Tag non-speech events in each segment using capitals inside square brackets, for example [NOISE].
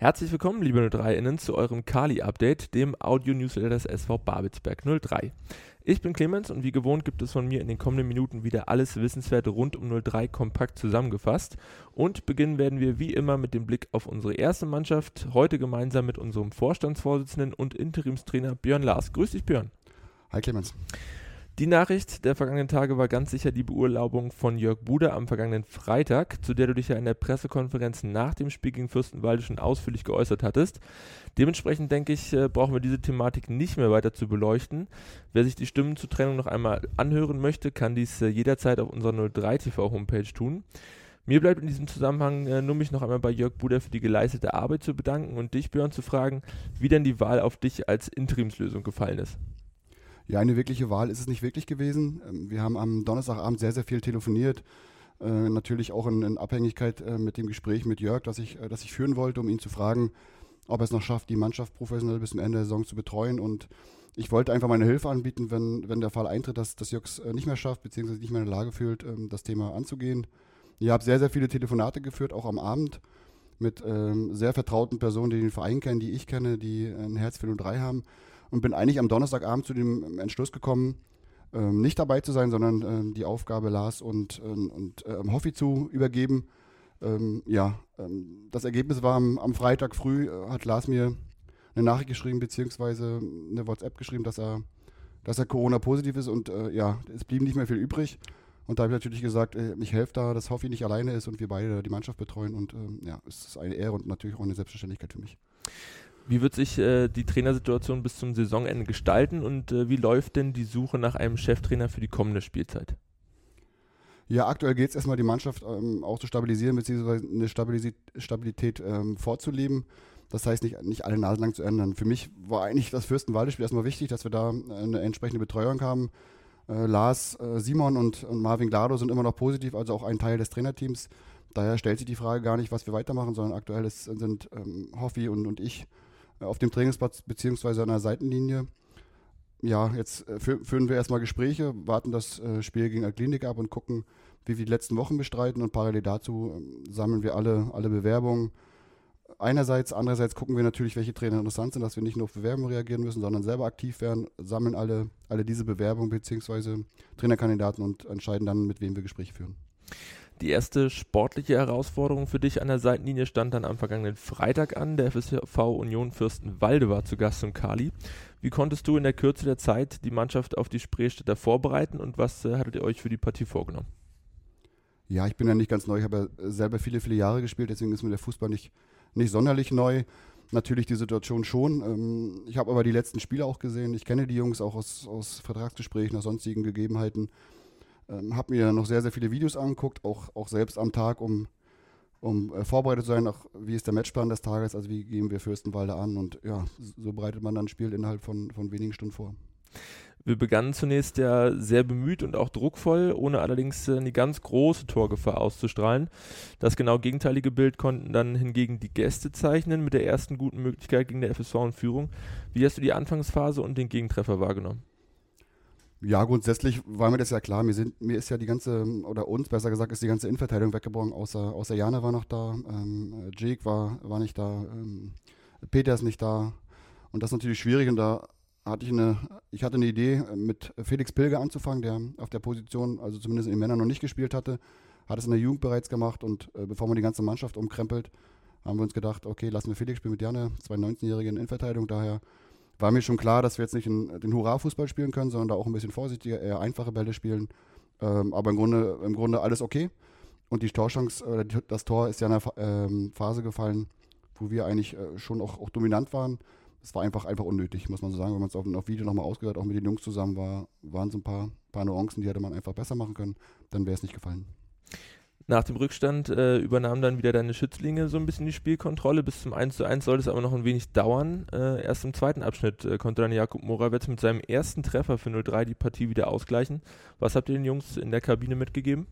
Herzlich willkommen, liebe 03-Innen, zu eurem Kali-Update, dem Audio-Newsletter des SV Babelsberg 03. Ich bin Clemens und wie gewohnt gibt es von mir in den kommenden Minuten wieder alles Wissenswerte rund um 03 kompakt zusammengefasst. Und beginnen werden wir wie immer mit dem Blick auf unsere erste Mannschaft, heute gemeinsam mit unserem Vorstandsvorsitzenden und Interimstrainer Björn Lars. Grüß dich, Björn. Hi, Clemens. Die Nachricht der vergangenen Tage war ganz sicher die Beurlaubung von Jörg Buder am vergangenen Freitag, zu der du dich ja in der Pressekonferenz nach dem Spiel gegen Fürstenwalde schon ausführlich geäußert hattest. Dementsprechend denke ich, äh, brauchen wir diese Thematik nicht mehr weiter zu beleuchten. Wer sich die Stimmen zur Trennung noch einmal anhören möchte, kann dies äh, jederzeit auf unserer 03 TV Homepage tun. Mir bleibt in diesem Zusammenhang äh, nur mich noch einmal bei Jörg Buder für die geleistete Arbeit zu bedanken und dich, Björn, zu fragen, wie denn die Wahl auf dich als Interimslösung gefallen ist. Ja, eine wirkliche Wahl ist es nicht wirklich gewesen. Ähm, wir haben am Donnerstagabend sehr, sehr viel telefoniert. Äh, natürlich auch in, in Abhängigkeit äh, mit dem Gespräch mit Jörg, das ich, äh, das ich führen wollte, um ihn zu fragen, ob er es noch schafft, die Mannschaft professionell bis zum Ende der Saison zu betreuen. Und ich wollte einfach meine Hilfe anbieten, wenn, wenn der Fall eintritt, dass, dass Jörg es äh, nicht mehr schafft, beziehungsweise nicht mehr in der Lage fühlt, ähm, das Thema anzugehen. Ich habe sehr, sehr viele Telefonate geführt, auch am Abend, mit ähm, sehr vertrauten Personen, die den Verein kennen, die ich kenne, die ein Herz für 03 haben und bin eigentlich am Donnerstagabend zu dem Entschluss gekommen, ähm, nicht dabei zu sein, sondern ähm, die Aufgabe Lars und, ähm, und ähm, Hoffi zu übergeben. Ähm, ja, ähm, das Ergebnis war am, am, Freitag früh, äh, hat Lars mir eine Nachricht geschrieben, beziehungsweise eine WhatsApp geschrieben, dass er, dass er Corona-positiv ist und äh, ja, es blieb nicht mehr viel übrig. Und da habe ich natürlich gesagt, äh, ich helfe da, dass Hoffi nicht alleine ist und wir beide die Mannschaft betreuen. Und ja, es ist eine Ehre und natürlich auch eine Selbstverständlichkeit für mich. Wie wird sich äh, die Trainersituation bis zum Saisonende gestalten und äh, wie läuft denn die Suche nach einem Cheftrainer für die kommende Spielzeit? Ja, aktuell geht es erstmal, die Mannschaft ähm, auch zu stabilisieren, beziehungsweise eine Stabilität, Stabilität ähm, vorzuleben. Das heißt, nicht, nicht alle Nasen lang zu ändern. Für mich war eigentlich das Fürstenwalde-Spiel erstmal wichtig, dass wir da äh, eine entsprechende Betreuung haben. Äh, Lars, äh, Simon und, und, Marvin Glado sind immer noch positiv, also auch ein Teil des Trainerteams. Daher stellt sich die Frage gar nicht, was wir weitermachen, sondern aktuell ist, sind ähm, Hoffi und, und ich auf dem Trainingsplatz beziehungsweise an der Seitenlinie. Ja, jetzt äh, führen wir erstmal Gespräche, warten das äh, Spiel gegen Alklinik ab und gucken, wie wir die letzten Wochen bestreiten und parallel dazu äh, sammeln wir alle, alle Bewerbungen. Einerseits, andererseits gucken wir natürlich, welche Trainer interessant sind, dass wir nicht nur auf Bewerbungen reagieren müssen, sondern selber aktiv werden, sammeln alle, alle diese Bewerbungen beziehungsweise Trainerkandidaten und entscheiden dann, mit wem wir Gespräche führen. Die erste sportliche Herausforderung für dich an der Seitenlinie stand dann am vergangenen Freitag an. Der FSV Union Fürstenwalde war zu Gast im Kali. Wie konntest du in der Kürze der Zeit die Mannschaft auf die Spreestädter vorbereiten und was äh, hattet ihr euch für die Partie vorgenommen? Ja, ich bin ja nicht ganz neu. Ich habe ja selber viele, viele Jahre gespielt, deswegen ist mir der Fußball nicht, nicht sonderlich neu. Natürlich die Situation schon. Ähm, ich habe aber die letzten Spiele auch gesehen. Ich kenne die Jungs auch aus, aus Vertragsgesprächen, aus sonstigen Gegebenheiten. Ähm, habe mir noch sehr, sehr viele Videos angeguckt, auch, auch selbst am Tag, um, um äh, vorbereitet zu sein, auch wie ist der Matchplan des Tages, also wie gehen wir Fürstenwalde an und ja, so bereitet man dann ein Spiel innerhalb von, von wenigen Stunden vor. Wir begannen zunächst ja sehr bemüht und auch druckvoll, ohne allerdings eine ganz große Torgefahr auszustrahlen. Das genau gegenteilige Bild konnten dann hingegen die Gäste zeichnen mit der ersten guten Möglichkeit gegen der FSV in Führung. Wie hast du die Anfangsphase und den Gegentreffer wahrgenommen? Ja, grundsätzlich war mir das ja klar. Mir, sind, mir ist ja die ganze, oder uns besser gesagt, ist die ganze Innenverteidigung weggebrochen, außer, außer Jana war noch da, ähm, Jake war, war nicht da, ähm, Peter ist nicht da. Und das ist natürlich schwierig und da hatte ich eine, ich hatte eine Idee, mit Felix Pilger anzufangen, der auf der Position, also zumindest in den Männern noch nicht gespielt hatte, hat es in der Jugend bereits gemacht und äh, bevor man die ganze Mannschaft umkrempelt, haben wir uns gedacht, okay, lassen wir Felix spielen mit Jana, zwei 19-Jährigen in Innenverteidigung, daher war mir schon klar, dass wir jetzt nicht in, den Hurra-Fußball spielen können, sondern da auch ein bisschen vorsichtiger, eher einfache Bälle spielen. Ähm, aber im Grunde, im Grunde alles okay. Und die Torchance, die, das Tor ist ja in einer ähm, Phase gefallen, wo wir eigentlich äh, schon auch, auch dominant waren. Es war einfach, einfach unnötig, muss man so sagen. Wenn man es auf, auf Video nochmal ausgehört, auch mit den Jungs zusammen war, waren so ein paar, paar Nuancen, die hätte man einfach besser machen können. Dann wäre es nicht gefallen. Nach dem Rückstand äh, übernahm dann wieder deine Schützlinge so ein bisschen die Spielkontrolle. Bis zum 1 zu 1 sollte es aber noch ein wenig dauern. Äh, erst im zweiten Abschnitt äh, konnte dann Jakub Morawetz mit seinem ersten Treffer für 0-3 die Partie wieder ausgleichen. Was habt ihr den Jungs in der Kabine mitgegeben?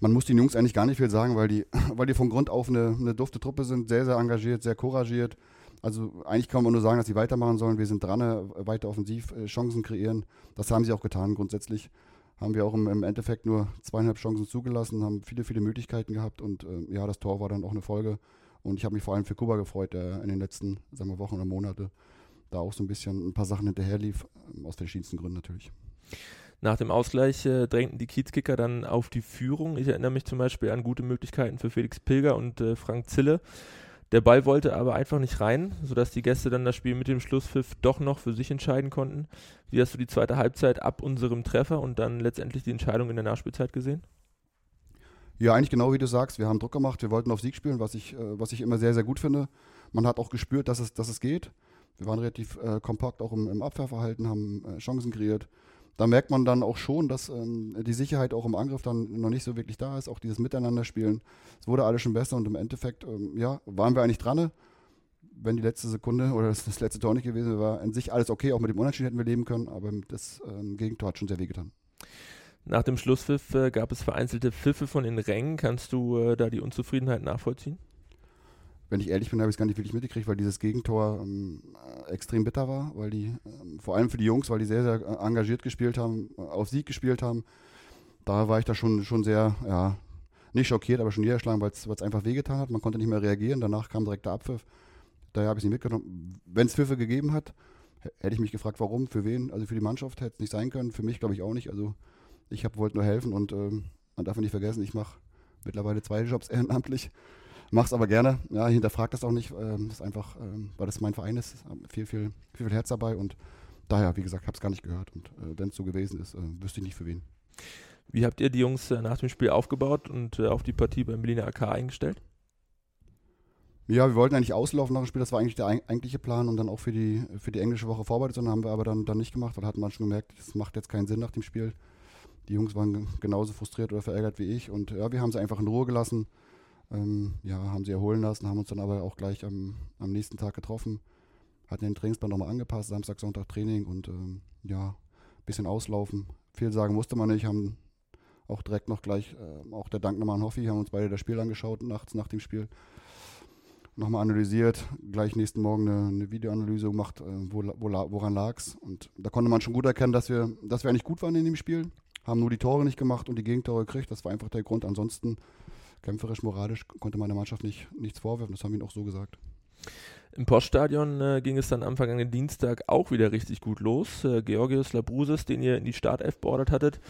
Man muss den Jungs eigentlich gar nicht viel sagen, weil die, [LAUGHS] weil die von Grund auf eine, eine dufte Truppe sind, sehr, sehr engagiert, sehr couragiert. Also eigentlich kann man nur sagen, dass sie weitermachen sollen. Wir sind dran, äh, weiter offensiv äh, Chancen kreieren. Das haben sie auch getan grundsätzlich haben wir auch im, im, Endeffekt nur zweieinhalb Chancen zugelassen, haben viele, viele Möglichkeiten gehabt und äh, ja, das Tor war dann auch eine Folge. Und ich habe mich vor allem für Kuba gefreut, der in den letzten sagen wir, Wochen oder Monate da auch so ein bisschen ein paar Sachen hinterher lief, ähm, aus verschiedensten Gründen natürlich. Nach dem Ausgleich äh, drängten die Kiezkicker dann auf die Führung. Ich erinnere mich zum Beispiel an gute Möglichkeiten für Felix Pilger und äh, Frank Zille. Der Ball wollte aber einfach nicht rein, sodass die Gäste dann das Spiel mit dem Schlusspfiff doch noch für sich entscheiden konnten. Wie hast du die zweite Halbzeit ab unserem Treffer und dann letztendlich die Entscheidung in der Nachspielzeit gesehen? Ja, eigentlich genau wie du sagst. Wir haben Druck gemacht, wir wollten auf Sieg spielen, was ich, äh, was ich immer sehr, sehr gut finde. Man hat auch gespürt, dass es, dass es geht. Wir waren relativ äh, kompakt auch im, im Abwehrverhalten, haben äh, Chancen kreiert. Da merkt man dann auch schon, dass ähm, die Sicherheit auch im Angriff dann noch nicht so wirklich da ist, auch dieses Miteinanderspielen. Es wurde alles schon besser und im Endeffekt, ähm, ja, waren wir eigentlich dran. Wenn die letzte Sekunde [LAUGHS] oder das, das letzte Tor nicht gewesen wäre, war an sich alles okay, auch mit dem Unentschieden hätten wir leben können, aber das ähm, Gegentor hat schon sehr wehgetan. Nach dem Schlusspfiff äh, gab es vereinzelte Pfiffe von den Rängen. Kannst du äh, da die Unzufriedenheit nachvollziehen? Wenn ich ehrlich bin, habe ich es gar nicht wirklich mitgekriegt, weil dieses Gegentor ähm, extrem bitter war, weil die, ähm, vor allem für die Jungs, weil die sehr, sehr äh, engagiert gespielt haben, äh, auf Sieg gespielt haben. Da war ich da schon, schon sehr, ja, nicht schockiert, aber schon niedergeschlagen, weil es einfach wehgetan hat. Man konnte nicht mehr reagieren. Danach kam direkt der Abpfiff. Daher habe ich es nicht mitgenommen. Wenn es Pfiffe gegeben hat, hätte ich mich gefragt, warum, für wen. Also für die Mannschaft hätte es nicht sein können. Für mich glaube ich auch nicht. Also ich wollte nur helfen und ähm, man darf nicht vergessen, ich mache mittlerweile zwei Jobs ehrenamtlich. Mach's aber gerne. Ja, hinterfragt das auch nicht. Ähm, das ist einfach, ähm, weil das mein Verein ist, viel, viel, viel, viel Herz dabei und daher, wie gesagt, habe es gar nicht gehört. Und äh, wenn es so gewesen ist, äh, wüsste ich nicht für wen. Wie habt ihr die Jungs äh, nach dem Spiel aufgebaut und äh, auf die Partie beim Berliner AK eingestellt? Ja, wir wollten eigentlich auslaufen nach dem Spiel, das war eigentlich der eigentliche Plan und dann auch für die, für die englische Woche vorbereitet, sondern haben wir aber dann, dann nicht gemacht, weil hatten man schon gemerkt, das macht jetzt keinen Sinn nach dem Spiel. Die Jungs waren genauso frustriert oder verärgert wie ich und ja, wir haben sie einfach in Ruhe gelassen ähm, ja, haben sie erholen lassen, haben uns dann aber auch gleich am, am nächsten Tag getroffen, hatten den Trainingsplan nochmal angepasst, Samstag, Sonntag Training und ähm, ja, bisschen auslaufen. Viel sagen musste man nicht, haben auch direkt noch gleich, äh, auch der Dank nochmal an Hoffi, haben uns beide das Spiel angeschaut, nachts nach dem Spiel. Nochmal analysiert, gleich nächsten Morgen eine, eine Videoanalyse gemacht, äh, wo, wo, woran lag es. Und da konnte man schon gut erkennen, dass wir, dass wir eigentlich gut waren in dem Spiel. Haben nur die Tore nicht gemacht und die Gegentore gekriegt. Das war einfach der Grund. Ansonsten kämpferisch, moralisch konnte meine Mannschaft nicht, nichts vorwerfen. Das haben wir ihnen auch so gesagt. Im Poststadion äh, ging es dann am vergangenen Dienstag auch wieder richtig gut los. Äh, Georgios Labrusis, den ihr in die Startelf beordert hattet,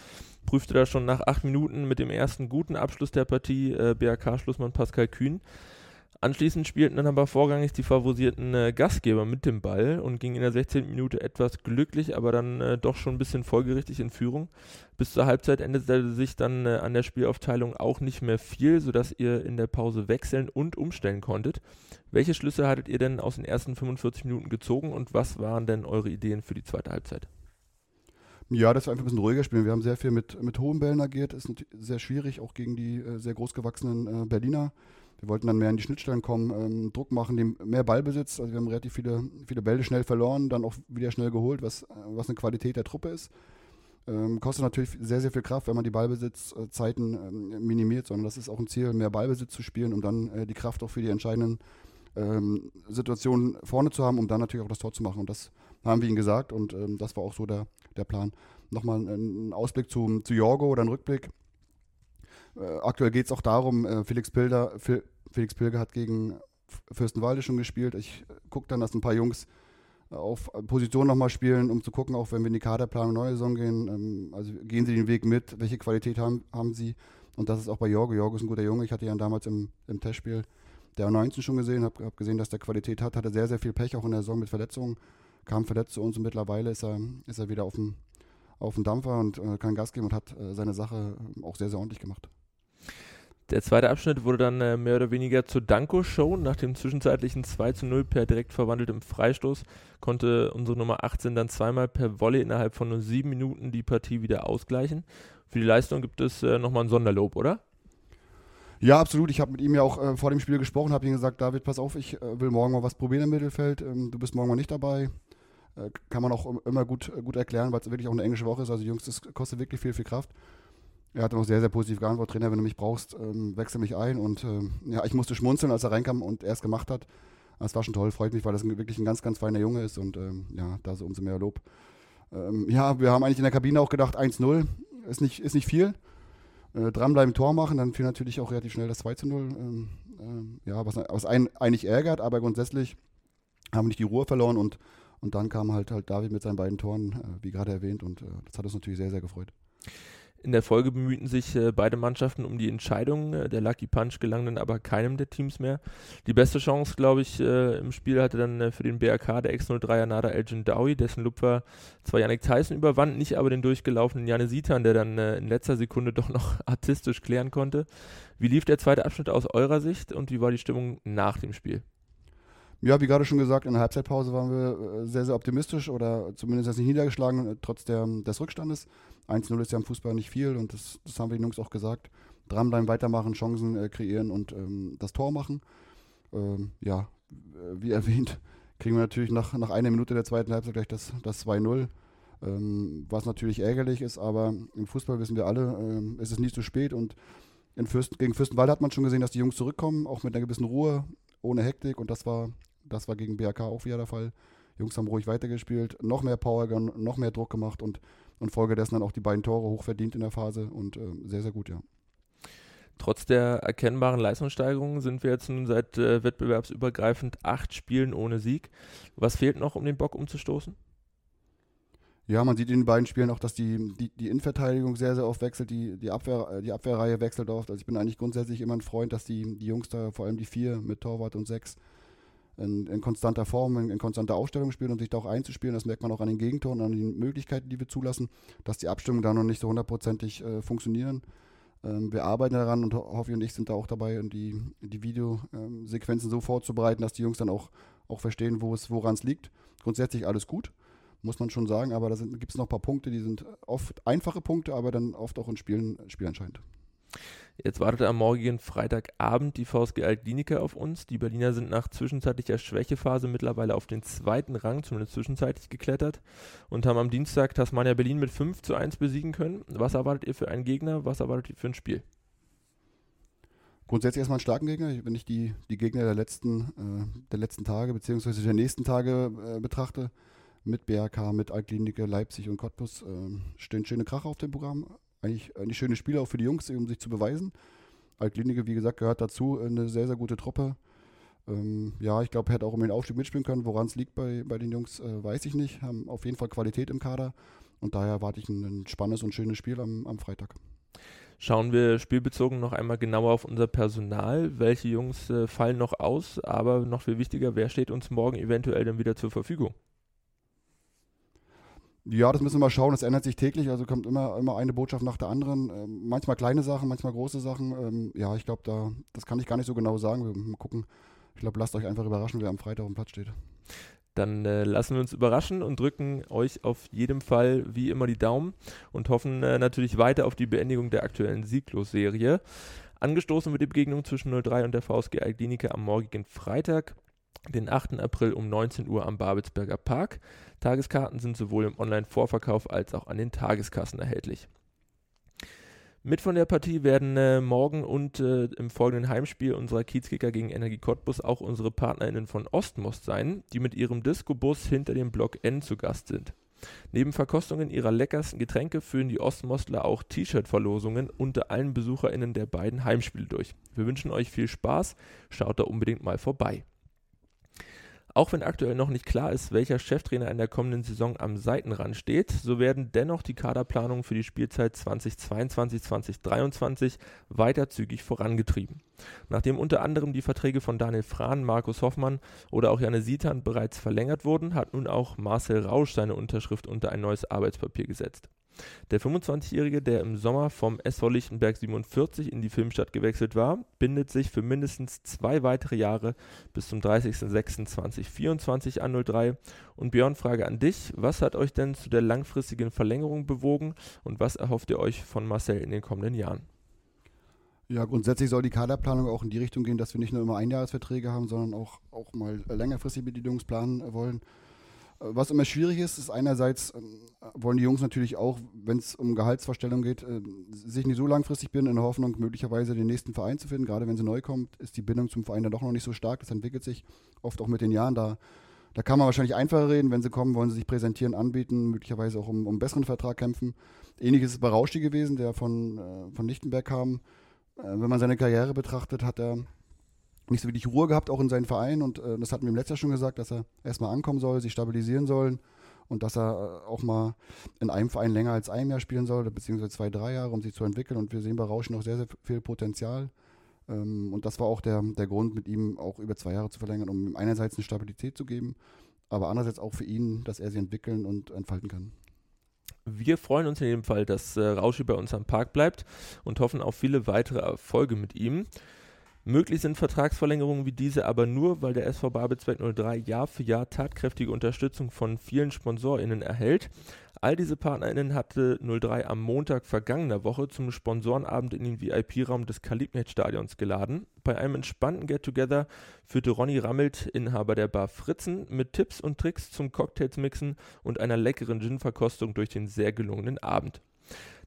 prüfte da schon nach acht Minuten mit dem ersten guten Abschluss der Partie äh, BRK-Schlussmann Pascal Kühn. Anschließend spielten dann aber vorrangig die favorisierten äh, Gastgeber mit dem Ball und gingen in der 16. Minute etwas glücklich, aber dann äh, doch schon ein bisschen folgerichtig in Führung. Bis zur Halbzeit änderte sich dann äh, an der Spielaufteilung auch nicht mehr viel, sodass ihr in der Pause wechseln und umstellen konntet. Welche Schlüsse hattet ihr denn aus den ersten 45 Minuten gezogen und was waren denn eure Ideen für die zweite Halbzeit? Ja, das war einfach ein bisschen ruhiger spielen. Wir haben sehr viel mit, mit hohen Bällen agiert. Ist sehr schwierig, auch gegen die äh, sehr großgewachsenen äh, Berliner. Wir wollten dann mehr in die Schnittstellen kommen, ähm, Druck machen, dem, mehr Ballbesitz. Also wir haben relativ viele, viele Bälle schnell verloren, dann auch wieder schnell geholt, was, was eine Qualität der Truppe ist. Ähm, kostet natürlich sehr, sehr viel Kraft, wenn man die Ballbesitzzeiten ähm, minimiert, sondern das ist auch ein Ziel, mehr Ballbesitz zu spielen, um dann äh, die Kraft auch für die entscheidenden ähm, Situationen vorne zu haben, um dann natürlich auch das Tor zu machen. Und das haben wir ihnen gesagt und ähm, das war auch so der, der Plan. Nochmal ein Ausblick zu, zu Jorgo oder ein Rückblick. Äh, aktuell geht es auch darum, äh, Felix, Pilder, Felix Pilger hat gegen Fürstenwalde schon gespielt. Ich äh, gucke dann, dass ein paar Jungs auf Position nochmal spielen, um zu gucken, auch wenn wir in die Kaderplanung neue Saison gehen. Ähm, also gehen sie den Weg mit, welche Qualität haben, haben sie. Und das ist auch bei Jorgo. Jorgo ist ein guter Junge. Ich hatte ihn damals im, im Testspiel der 19 schon gesehen, habe hab gesehen, dass der Qualität hat, hatte sehr, sehr viel Pech auch in der Saison mit Verletzungen, kam verletzt zu uns und mittlerweile ist er, ist er wieder auf dem, auf dem Dampfer und äh, kann Gas geben und hat äh, seine Sache auch sehr, sehr ordentlich gemacht. Der zweite Abschnitt wurde dann äh, mehr oder weniger zur Danko-Show. Nach dem zwischenzeitlichen 2 zu 0 per direkt verwandeltem Freistoß konnte unsere Nummer 18 dann zweimal per Volley innerhalb von nur sieben Minuten die Partie wieder ausgleichen. Für die Leistung gibt es äh, nochmal ein Sonderlob, oder? Ja, absolut. Ich habe mit ihm ja auch äh, vor dem Spiel gesprochen, habe ihm gesagt, David, pass auf, ich äh, will morgen mal was probieren im Mittelfeld. Ähm, du bist morgen mal nicht dabei. Äh, kann man auch immer gut, äh, gut erklären, weil es wirklich auch eine englische Woche ist. Also Jungs, das kostet wirklich viel, viel Kraft. Er hat auch sehr, sehr positiv geantwortet, Trainer, wenn du mich brauchst, ähm, wechsel mich ein. Und ähm, ja, ich musste schmunzeln, als er reinkam und er es gemacht hat. Das war schon toll, freut mich, weil das wirklich ein ganz, ganz feiner Junge ist und ähm, ja, da so umso mehr Lob. Ähm, ja, wir haben eigentlich in der Kabine auch gedacht, 1-0 ist nicht, ist nicht viel. äh, dranbleiben, Tor machen, dann fiel natürlich auch relativ schnell das 2 zu 0. Ähm, ähm, ja, was, was einen eigentlich ärgert, aber grundsätzlich haben wir nicht die Ruhe verloren und, und dann kam halt, halt David mit seinen beiden Toren, äh, wie gerade erwähnt, und äh, das hat uns natürlich sehr, sehr gefreut. In der Folge bemühten sich äh, beide Mannschaften um die Entscheidung. Äh, der Lucky Punch gelang dann aber keinem der Teams mehr. Die beste Chance, glaube ich, äh, im Spiel hatte dann äh, für den BRK der X-03er Nada Elgin Dowie, dessen Lupfer zwar Yannick Tyson überwand, nicht aber den durchgelaufenen Janne Sitan, der dann äh, in letzter Sekunde [LAUGHS] doch noch artistisch klären konnte. Wie lief der zweite Abschnitt aus eurer Sicht und wie war die Stimmung nach dem Spiel? Ja, wie gerade schon gesagt, in der Halbzeitpause waren wir äh, sehr, sehr optimistisch oder zumindest nicht niedergeschlagen, trotz der, des Rückstandes. 1-0 ist ja im Fußball nicht viel und das, das haben wir den Jungs auch gesagt. Dranbleiben, weitermachen, Chancen äh, kreieren und ähm, das Tor machen. Ähm, ja, wie [LAUGHS] erwähnt, kriegen wir natürlich nach, nach einer Minute der zweiten Halbzeit gleich das, das 2-0. Ähm, was natürlich ärgerlich ist, aber im Fußball wissen wir alle, ähm, ist nie zu spät und Fürsten, gegen Fürstenwalde hat man schon gesehen, dass die Jungs zurückkommen, auch mit einer gewissen Ruhe, ohne Hektik und das war, das war gegen BRK auch wieder der Fall. Die Jungs haben ruhig weitergespielt, noch mehr Power, noch mehr Druck gemacht und und folgedessen dann auch die beiden Tore hochverdient in der Phase und äh, sehr, sehr gut, ja. Trotz der erkennbaren Leistungssteigerung sind wir jetzt nun seit äh, wettbewerbsübergreifend acht Spielen ohne Sieg. Was fehlt noch, um den Bock umzustoßen? Ja, man sieht in den beiden Spielen auch, dass die, die, die Innenverteidigung sehr, sehr oft wechselt, die, die, Abwehr, die Abwehrreihe wechselt oft. Also ich bin eigentlich grundsätzlich immer ein Freund, dass die, die Jungs da, vor allem die vier mit Torwart und sechs, in, in konstanter Form, in, in, konstanter Aufstellung spielen und sich da auch einzuspielen. Das merkt man auch an den Gegentoren, an den Möglichkeiten, die wir zulassen, dass die Abstimmungen da noch nicht so hundertprozentig äh, funktionieren. Ähm, wir arbeiten daran und Hoffi und ich sind da auch dabei, die, die Videosequenzen so vorzubereiten, dass die Jungs dann auch, auch verstehen, woran es liegt. Grundsätzlich alles gut, muss man schon sagen, aber da gibt es noch ein paar Punkte, die sind oft einfache Punkte, aber dann oft auch in Spielen spielentscheidend. Jetzt wartet am morgigen Freitagabend die VSG Altkliniker auf uns. Die Berliner sind nach zwischenzeitlicher Schwächephase mittlerweile auf den zweiten Rang, zumindest zwischenzeitlich geklettert und haben am Dienstag Tasmania Berlin mit 5 zu 1 besiegen können. Was erwartet ihr für einen Gegner? Was erwartet ihr für ein Spiel? Grundsätzlich erstmal einen starken Gegner. Wenn ich die, die Gegner der letzten, äh, der letzten Tage bzw. der nächsten Tage äh, betrachte, mit BRK, mit Altkliniker, Leipzig und Cottbus, äh, stehen schöne Kracher auf dem Programm eigentlich, eigentlich schöne Spiele auch für die Jungs, um sich zu beweisen. Altklinike, wie gesagt, gehört dazu, eine sehr, sehr gute Truppe. Ähm, ja, ich glaube, er hätte auch um den Aufstieg mitspielen können. Woran es liegt bei, bei den Jungs, äh, weiß ich nicht. Haben auf jeden Fall Qualität im Kader und daher erwarte ich ein, ein spannendes und schönes Spiel am, am Freitag. Schauen wir spielbezogen noch einmal genauer auf unser Personal. Welche Jungs äh, fallen noch aus? Aber noch viel wichtiger, wer steht uns morgen eventuell dann wieder zur Verfügung? Ja, das müssen wir mal schauen. Das ändert sich täglich. Also kommt immer, immer eine Botschaft nach der anderen. Ähm, manchmal kleine Sachen, manchmal große Sachen. Ähm, ja, ich glaube, da, das kann ich gar nicht so genau sagen. Wir mal gucken. Ich glaube, lasst euch einfach überraschen, wer am Freitag auf dem Platz steht. Dann äh, lassen wir uns überraschen und drücken euch auf jeden Fall wie immer die Daumen und hoffen äh, natürlich weiter auf die Beendigung der aktuellen Sieglos-Serie. Angestoßen wird die Begegnung zwischen 03 und der VSG Alklinike am morgigen Freitag den 8. April um 19 Uhr am Babelsberger Park. Tageskarten sind sowohl im Online-Vorverkauf als auch an den Tageskassen erhältlich. Mit von der Partie werden äh, morgen und äh, im folgenden Heimspiel unserer Kiezkicker gegen Energie Cottbus auch unsere PartnerInnen von Ostmost sein, die mit ihrem Disco-Bus hinter dem Block N zu Gast sind. Neben Verkostungen ihrer leckersten Getränke führen die Ostmostler auch T-Shirt-Verlosungen unter allen BesucherInnen der beiden Heimspiele durch. Wir wünschen euch viel Spaß, schaut da unbedingt mal vorbei. Auch wenn aktuell noch nicht klar ist, welcher Cheftrainer in der kommenden Saison am Seitenrand steht, so werden dennoch die Kaderplanungen für die Spielzeit 2022-2023 weiter zügig vorangetrieben. Nachdem unter anderem die Verträge von Daniel Frahn, Markus Hoffmann oder auch Janne Sietern bereits verlängert wurden, hat nun auch Marcel Rausch seine Unterschrift unter ein neues Arbeitspapier gesetzt. Der 25-Jährige, der im Sommer vom SV Lichtenberg 47 in die Filmstadt gewechselt war, bindet sich für mindestens zwei weitere Jahre bis zum 30.06.2024 an 03. Und Björn, Frage an dich, was hat euch denn zu der langfristigen Verlängerung bewogen und was erhofft ihr euch von Marcel in den kommenden Jahren? Ja, grundsätzlich soll die Kaderplanung auch in die Richtung gehen, dass wir nicht nur immer Einjahresverträge haben, sondern auch, auch mal längerfristig Bedingungen planen wollen. Was immer schwierig ist, ist einerseits ähm, wollen die Jungs natürlich auch, wenn es um Gehaltsvorstellungen geht, äh, sich nicht so langfristig binden, in der Hoffnung, möglicherweise den nächsten Verein zu finden. Gerade wenn sie neu kommt, ist die Bindung zum Verein dann doch noch nicht so stark. Das entwickelt sich oft auch mit den Jahren. Da Da kann man wahrscheinlich einfacher reden, wenn sie kommen, wollen sie sich präsentieren, anbieten, möglicherweise auch um, um einen besseren Vertrag kämpfen. Ähnliches ist bei Rauschi gewesen, der von, äh, von Lichtenberg kam. Äh, wenn man seine Karriere betrachtet, hat er nicht so wirklich Ruhe gehabt, auch in seinen Verein. Und äh, das hatten wir im letzten Jahr schon gesagt, dass er erstmal ankommen soll, sich stabilisieren soll und dass er äh, auch mal in einem Verein länger als ein Jahr spielen soll, beziehungsweise zwei, drei Jahre, um sich zu entwickeln. Und wir sehen bei Rauschen noch sehr, sehr viel Potenzial. Ähm, und das war auch der, der Grund, mit ihm auch über zwei Jahre zu verlängern, um ihm einerseits eine Stabilität zu geben, aber andererseits auch für ihn, dass er sie entwickeln und entfalten kann. Wir freuen uns in jedem Fall, dass äh, Rauschi bei uns am Park bleibt und hoffen auf viele weitere Erfolge mit ihm. Möglich sind Vertragsverlängerungen wie diese aber nur, weil der SV Babelsberg 03 Jahr für Jahr tatkräftige Unterstützung von vielen SponsorInnen erhält. All diese PartnerInnen hatte 03 am Montag vergangener Woche zum Sponsorenabend in den VIP-Raum des Kalibnet-Stadions geladen. Bei einem entspannten Get-Together führte Ronny Rammelt, Inhaber der Bar Fritzen, mit Tipps und Tricks zum Cocktails-Mixen und einer leckeren Gin-Verkostung durch den sehr gelungenen Abend.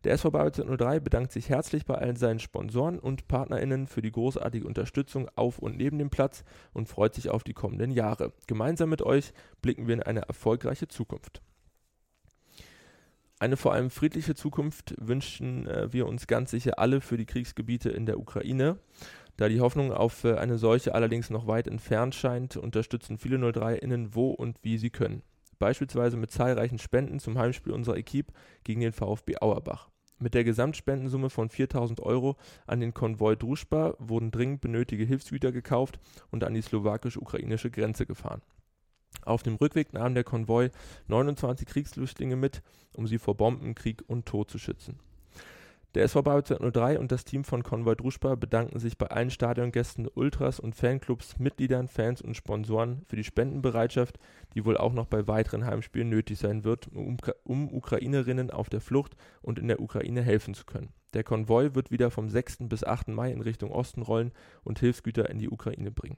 Der SV Babelsberg 03 bedankt sich herzlich bei allen seinen Sponsoren und PartnerInnen für die großartige Unterstützung auf und neben dem Platz und freut sich auf die kommenden Jahre. Gemeinsam mit euch blicken wir in eine erfolgreiche Zukunft. Eine vor allem friedliche Zukunft wünschen äh, wir uns ganz sicher alle für die Kriegsgebiete in der Ukraine. Da die Hoffnung auf äh, eine solche allerdings noch weit entfernt scheint, unterstützen viele 03-Innen wo und wie sie können beispielsweise mit zahlreichen Spenden zum Heimspiel unserer Equipe gegen den VfB Auerbach. Mit der Gesamtspendensumme von 4000 Euro an den Konvoi Druschba wurden dringend benötigte Hilfsgüter gekauft und an die slowakisch-ukrainische Grenze gefahren. Auf dem Rückweg nahm der Konvoi 29 Kriegsflüchtlinge mit, um sie vor Bomben, Krieg und Tod zu schützen. Der SV Babelsberg 03 und das Team von Konvoi Druschba bedanken sich bei allen Stadiongästen, Ultras und Fanclubs, Mitgliedern, Fans und Sponsoren für die Spendenbereitschaft, die wohl auch noch bei weiteren Heimspielen nötig sein wird, um, um Ukrainerinnen auf der Flucht und in der Ukraine helfen zu können. Der Konvoi wird wieder vom 6. bis 8. Mai in Richtung Osten rollen und Hilfsgüter in die Ukraine bringen.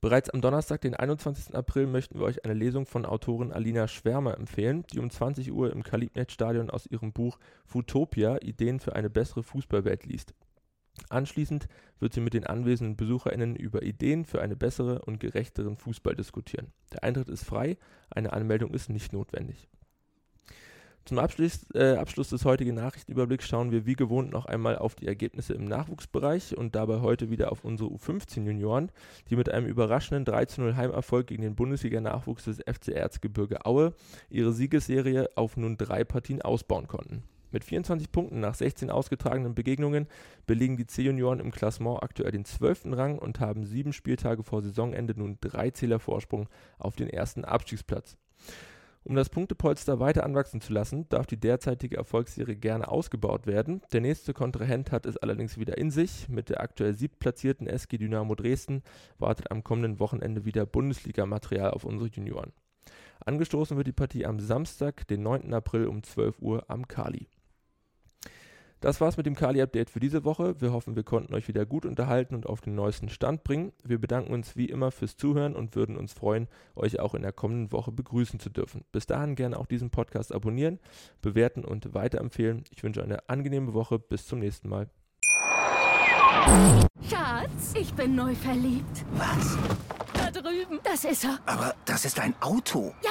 Bereits am Donnerstag, den 21. April, möchten wir euch eine Lesung von Autorin Alina Schwärmer empfehlen, die um 20 Uhr im Kalibnet-Stadion aus ihrem Buch Futopia Ideen für eine bessere Fußballwelt liest. Anschließend wird sie mit den anwesenden BesucherInnen über Ideen für einen besseren und gerechteren Fußball diskutieren. Der Eintritt ist frei, eine Anmeldung ist nicht notwendig. Zum Abschluss, äh, Abschluss des heutigen Nachrichtenüberblicks schauen wir wie gewohnt noch einmal auf die Ergebnisse im Nachwuchsbereich und dabei heute wieder auf unsere U15-Junioren, die mit einem überraschenden 3-0 Heimerfolg gegen den Bundesliga-Nachwuchs des FC Erzgebirge Aue ihre Siegesserie auf nun drei Partien ausbauen konnten. Mit 24 Punkten nach 16 ausgetragenen Begegnungen belegen die C-Junioren im Klassement aktuell den 12. Rang und haben sieben Spieltage vor Saisonende nun drei Zähler Vorsprung auf den ersten Abstiegsplatz. Um das Punktepolster weiter anwachsen zu lassen, darf die derzeitige Erfolgsserie gerne ausgebaut werden. Der nächste Kontrahent hat es allerdings wieder in sich. Mit der aktuell siebtplatzierten SG Dynamo Dresden wartet am kommenden Wochenende wieder Bundesliga-Material auf unsere Junioren. Angestoßen wird die Partie am Samstag, den 9. April um 12 Uhr am Kali. Das war's mit dem Kali-Update für diese Woche. Wir hoffen, wir konnten euch wieder gut unterhalten und auf den neuesten Stand bringen. Wir bedanken uns wie immer fürs Zuhören und würden uns freuen, euch auch in der kommenden Woche begrüßen zu dürfen. Bis dahin gerne auch diesen Podcast abonnieren, bewerten und weiterempfehlen. Ich wünsche eine angenehme Woche. Bis zum nächsten Mal. Schatz, ich bin neu verliebt. Was? Da drüben. Das ist er. Aber das ist ein Auto. Ja,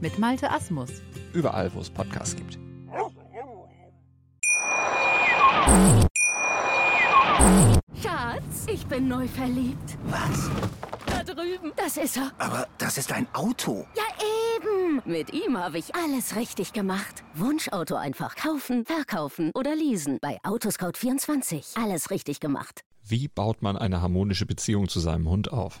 mit Malte Asmus. Überall, wo es Podcasts gibt. Schatz, ich bin neu verliebt. Was? Da drüben. Das ist er. Aber das ist ein Auto. Ja, eben. Mit ihm habe ich alles richtig gemacht. Wunschauto einfach kaufen, verkaufen oder leasen. Bei Autoscout24. Alles richtig gemacht. Wie baut man eine harmonische Beziehung zu seinem Hund auf?